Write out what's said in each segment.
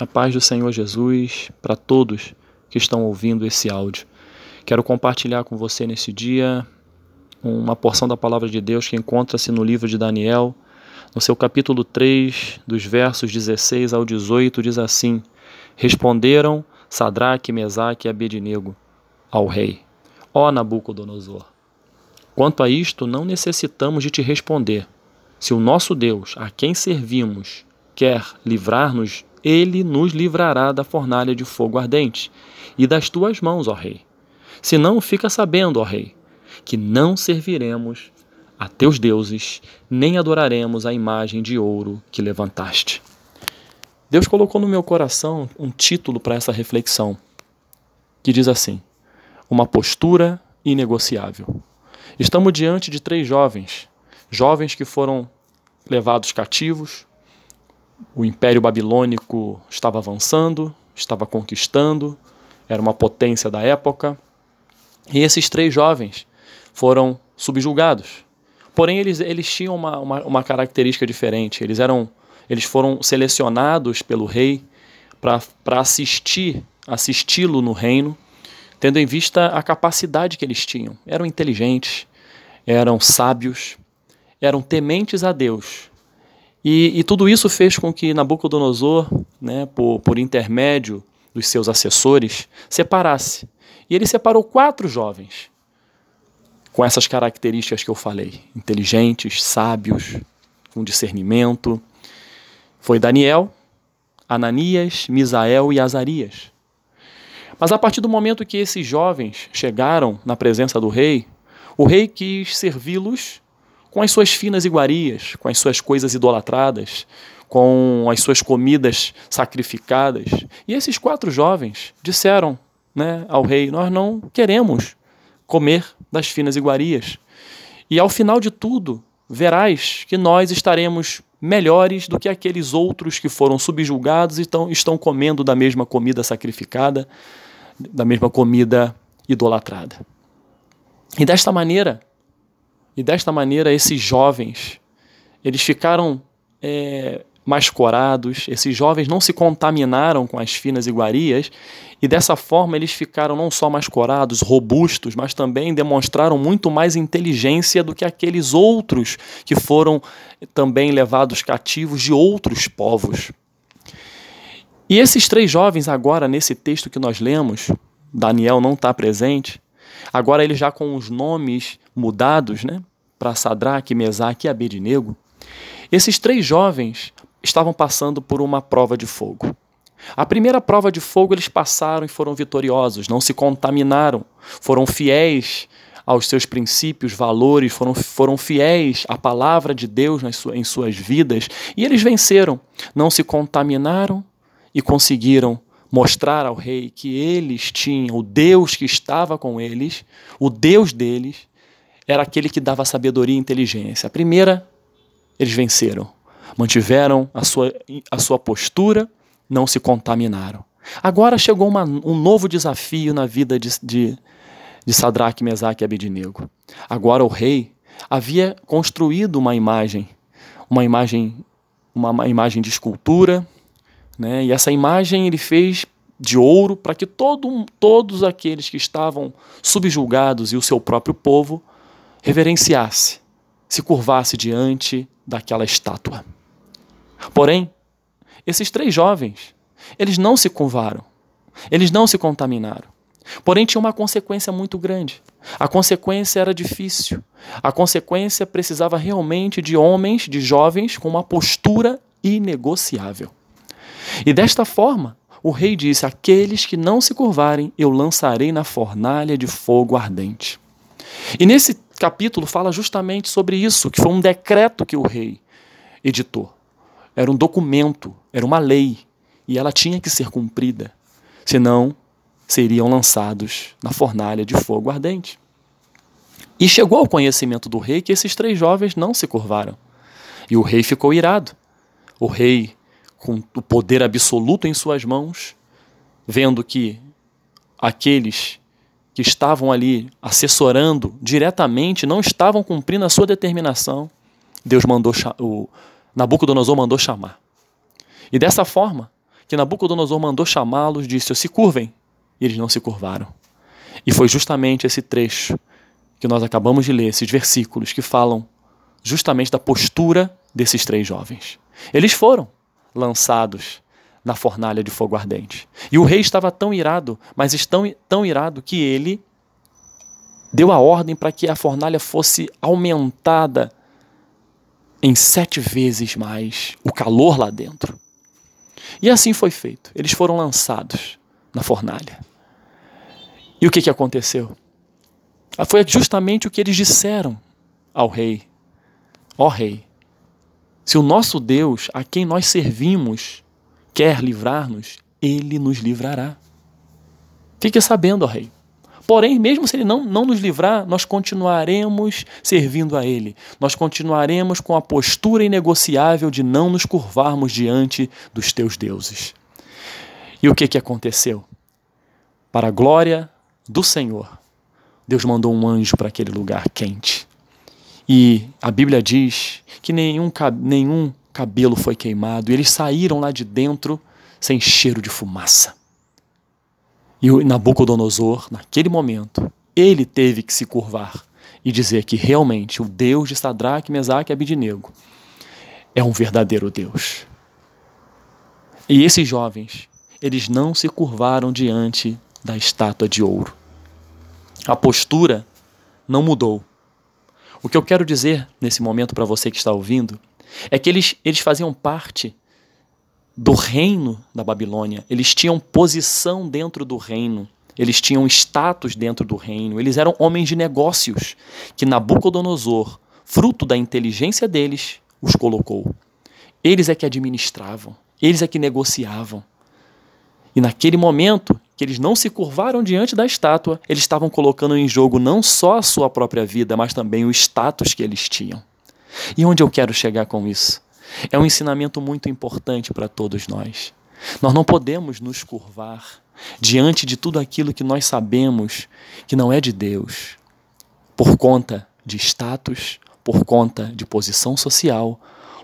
A paz do Senhor Jesus para todos que estão ouvindo esse áudio. Quero compartilhar com você nesse dia uma porção da palavra de Deus que encontra-se no livro de Daniel, no seu capítulo 3, dos versos 16 ao 18, diz assim: Responderam Sadraque, Mesaque e Abednego ao rei: Ó Nabucodonosor, quanto a isto não necessitamos de te responder. Se o nosso Deus, a quem servimos, quer livrar-nos ele nos livrará da fornalha de fogo ardente e das tuas mãos, ó Rei. Se não, fica sabendo, ó Rei, que não serviremos a teus deuses, nem adoraremos a imagem de ouro que levantaste. Deus colocou no meu coração um título para essa reflexão, que diz assim: Uma postura inegociável. Estamos diante de três jovens, jovens que foram levados cativos, o Império Babilônico estava avançando, estava conquistando, era uma potência da época. E esses três jovens foram subjugados. Porém, eles, eles tinham uma, uma, uma característica diferente. Eles, eram, eles foram selecionados pelo rei para assistir, assisti-lo no reino, tendo em vista a capacidade que eles tinham. Eram inteligentes, eram sábios, eram tementes a Deus e, e, tudo isso fez com que Nabucodonosor, né, por, por intermédio dos seus assessores, separasse. E ele separou quatro jovens com essas características que eu falei: inteligentes, sábios, com discernimento. Foi Daniel, Ananias, Misael e Azarias. Mas a partir do momento que esses jovens chegaram na presença do rei, o rei quis servi-los com as suas finas iguarias, com as suas coisas idolatradas, com as suas comidas sacrificadas. E esses quatro jovens disseram né, ao rei: Nós não queremos comer das finas iguarias. E ao final de tudo, verás que nós estaremos melhores do que aqueles outros que foram subjugados e estão, estão comendo da mesma comida sacrificada, da mesma comida idolatrada. E desta maneira, e desta maneira, esses jovens, eles ficaram é, mais corados, esses jovens não se contaminaram com as finas iguarias, e dessa forma eles ficaram não só mais corados, robustos, mas também demonstraram muito mais inteligência do que aqueles outros que foram também levados cativos de outros povos. E esses três jovens, agora, nesse texto que nós lemos, Daniel não está presente, Agora ele já com os nomes mudados, né, para Sadraque, Mesaque e Abednego, esses três jovens estavam passando por uma prova de fogo. A primeira prova de fogo eles passaram e foram vitoriosos, não se contaminaram, foram fiéis aos seus princípios, valores, foram, foram fiéis à palavra de Deus nas em suas vidas e eles venceram, não se contaminaram e conseguiram mostrar ao rei que eles tinham o Deus que estava com eles, o Deus deles, era aquele que dava sabedoria e inteligência. A primeira, eles venceram, mantiveram a sua, a sua postura, não se contaminaram. Agora chegou uma, um novo desafio na vida de, de, de Sadraque, Mesaque e Abednego. Agora o rei havia construído uma imagem, uma imagem, uma, uma imagem de escultura, né? E essa imagem ele fez de ouro para que todo, todos aqueles que estavam subjulgados e o seu próprio povo reverenciasse, se curvasse diante daquela estátua. Porém, esses três jovens, eles não se curvaram, eles não se contaminaram. Porém, tinha uma consequência muito grande. A consequência era difícil. A consequência precisava realmente de homens, de jovens, com uma postura inegociável. E desta forma, o rei disse: Aqueles que não se curvarem, eu lançarei na fornalha de fogo ardente. E nesse capítulo fala justamente sobre isso, que foi um decreto que o rei editou. Era um documento, era uma lei, e ela tinha que ser cumprida, senão seriam lançados na fornalha de fogo ardente. E chegou ao conhecimento do rei que esses três jovens não se curvaram. E o rei ficou irado. O rei com o poder absoluto em suas mãos, vendo que aqueles que estavam ali assessorando diretamente não estavam cumprindo a sua determinação, Deus mandou o Nabucodonosor mandou chamar. E dessa forma, que Nabucodonosor mandou chamá-los, disse: se curvem. E eles não se curvaram. E foi justamente esse trecho que nós acabamos de ler, esses versículos que falam justamente da postura desses três jovens. Eles foram lançados na fornalha de fogo ardente. E o rei estava tão irado, mas tão, tão irado que ele deu a ordem para que a fornalha fosse aumentada em sete vezes mais o calor lá dentro. E assim foi feito. Eles foram lançados na fornalha. E o que, que aconteceu? Ah, foi justamente o que eles disseram ao rei: Ó oh, rei, se o nosso Deus, a quem nós servimos, quer livrar-nos, ele nos livrará. Fique sabendo, ó rei. Porém, mesmo se ele não, não nos livrar, nós continuaremos servindo a ele. Nós continuaremos com a postura inegociável de não nos curvarmos diante dos teus deuses. E o que, que aconteceu? Para a glória do Senhor, Deus mandou um anjo para aquele lugar quente. E a Bíblia diz que nenhum, nenhum cabelo foi queimado, e eles saíram lá de dentro sem cheiro de fumaça. E o Nabucodonosor, naquele momento, ele teve que se curvar e dizer que realmente o Deus de Sadraque, Mesaque e Abidinego é um verdadeiro Deus. E esses jovens, eles não se curvaram diante da estátua de ouro. A postura não mudou. O que eu quero dizer nesse momento para você que está ouvindo é que eles, eles faziam parte do reino da Babilônia. Eles tinham posição dentro do reino. Eles tinham status dentro do reino. Eles eram homens de negócios que Nabucodonosor, fruto da inteligência deles, os colocou. Eles é que administravam, eles é que negociavam. E naquele momento que eles não se curvaram diante da estátua, eles estavam colocando em jogo não só a sua própria vida, mas também o status que eles tinham. E onde eu quero chegar com isso? É um ensinamento muito importante para todos nós. Nós não podemos nos curvar diante de tudo aquilo que nós sabemos que não é de Deus, por conta de status, por conta de posição social,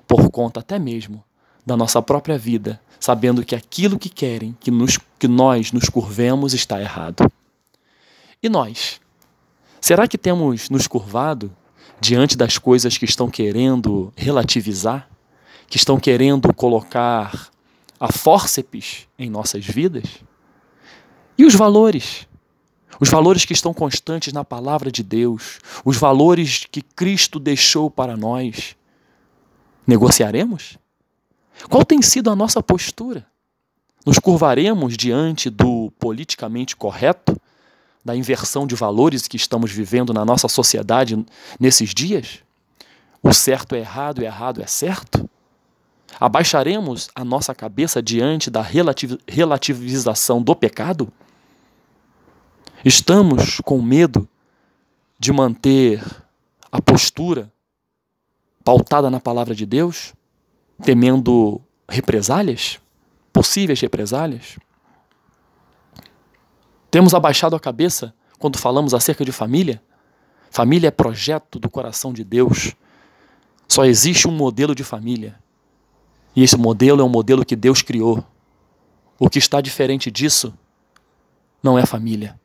por conta até mesmo da nossa própria vida, sabendo que aquilo que querem que, nos, que nós nos curvemos está errado. E nós? Será que temos nos curvado diante das coisas que estão querendo relativizar? que estão querendo colocar a fórceps em nossas vidas? E os valores? Os valores que estão constantes na palavra de Deus, os valores que Cristo deixou para nós. Negociaremos? Qual tem sido a nossa postura? Nos curvaremos diante do politicamente correto, da inversão de valores que estamos vivendo na nossa sociedade nesses dias? O certo é errado e errado é certo? Abaixaremos a nossa cabeça diante da relativização do pecado? Estamos com medo de manter a postura pautada na palavra de Deus, temendo represálias, possíveis represálias? Temos abaixado a cabeça quando falamos acerca de família? Família é projeto do coração de Deus. Só existe um modelo de família e esse modelo é um modelo que Deus criou. O que está diferente disso não é família.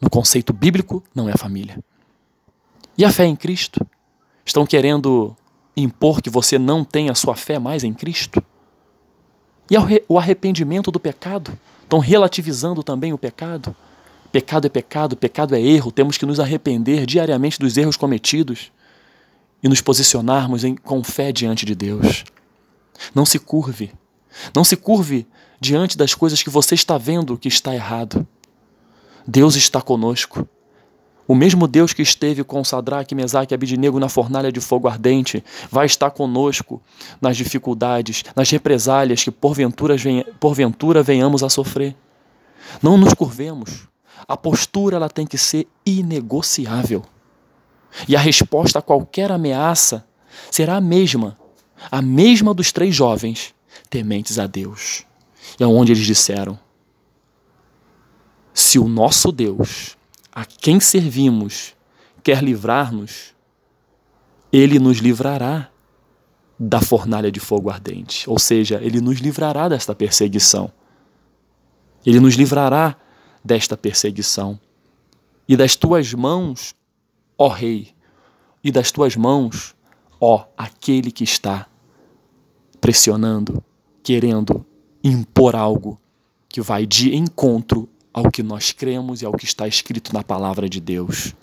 No conceito bíblico, não é família. E a fé em Cristo? Estão querendo impor que você não tem a sua fé mais em Cristo? E o arrependimento do pecado? Estão relativizando também o pecado? Pecado é pecado, pecado é erro, temos que nos arrepender diariamente dos erros cometidos e nos posicionarmos em, com fé diante de Deus. Não se curve. Não se curve diante das coisas que você está vendo que está errado. Deus está conosco. O mesmo Deus que esteve com Sadraque, Mesaque e Abidinego na fornalha de fogo ardente vai estar conosco nas dificuldades, nas represálias que porventura, porventura venhamos a sofrer. Não nos curvemos. A postura ela tem que ser inegociável. E a resposta a qualquer ameaça será a mesma a mesma dos três jovens tementes a Deus. E é onde eles disseram: Se o nosso Deus, a quem servimos, quer livrar-nos, ele nos livrará. da fornalha de fogo ardente. Ou seja, ele nos livrará desta perseguição. Ele nos livrará desta perseguição. E das tuas mãos, ó Rei, e das tuas mãos, ó aquele que está pressionando, querendo impor algo que vai de encontro ao que nós cremos e ao que está escrito na palavra de Deus.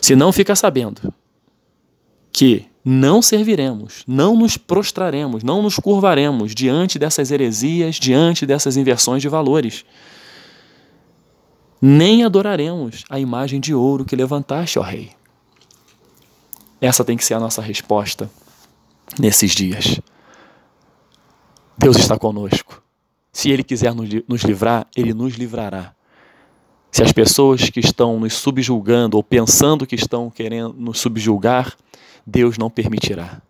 Se não fica sabendo que não serviremos, não nos prostraremos, não nos curvaremos diante dessas heresias, diante dessas inversões de valores. Nem adoraremos a imagem de ouro que levantaste, ó Rei. Essa tem que ser a nossa resposta nesses dias. Deus está conosco. Se Ele quiser nos livrar, Ele nos livrará. Se as pessoas que estão nos subjulgando ou pensando que estão querendo nos subjulgar, Deus não permitirá.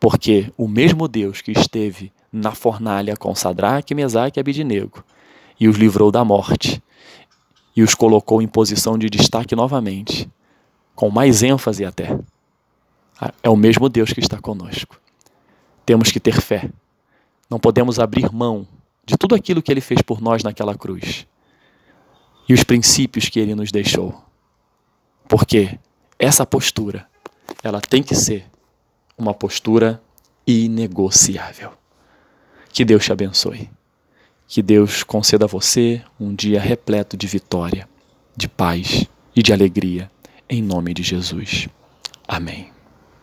Porque o mesmo Deus que esteve na fornalha com Sadraque, Mesaque e Abidinego e os livrou da morte e os colocou em posição de destaque novamente, com mais ênfase até. É o mesmo Deus que está conosco. Temos que ter fé. Não podemos abrir mão de tudo aquilo que ele fez por nós naquela cruz e os princípios que ele nos deixou. Porque essa postura, ela tem que ser uma postura inegociável. Que Deus te abençoe. Que Deus conceda a você um dia repleto de vitória, de paz e de alegria, em nome de Jesus. Amém.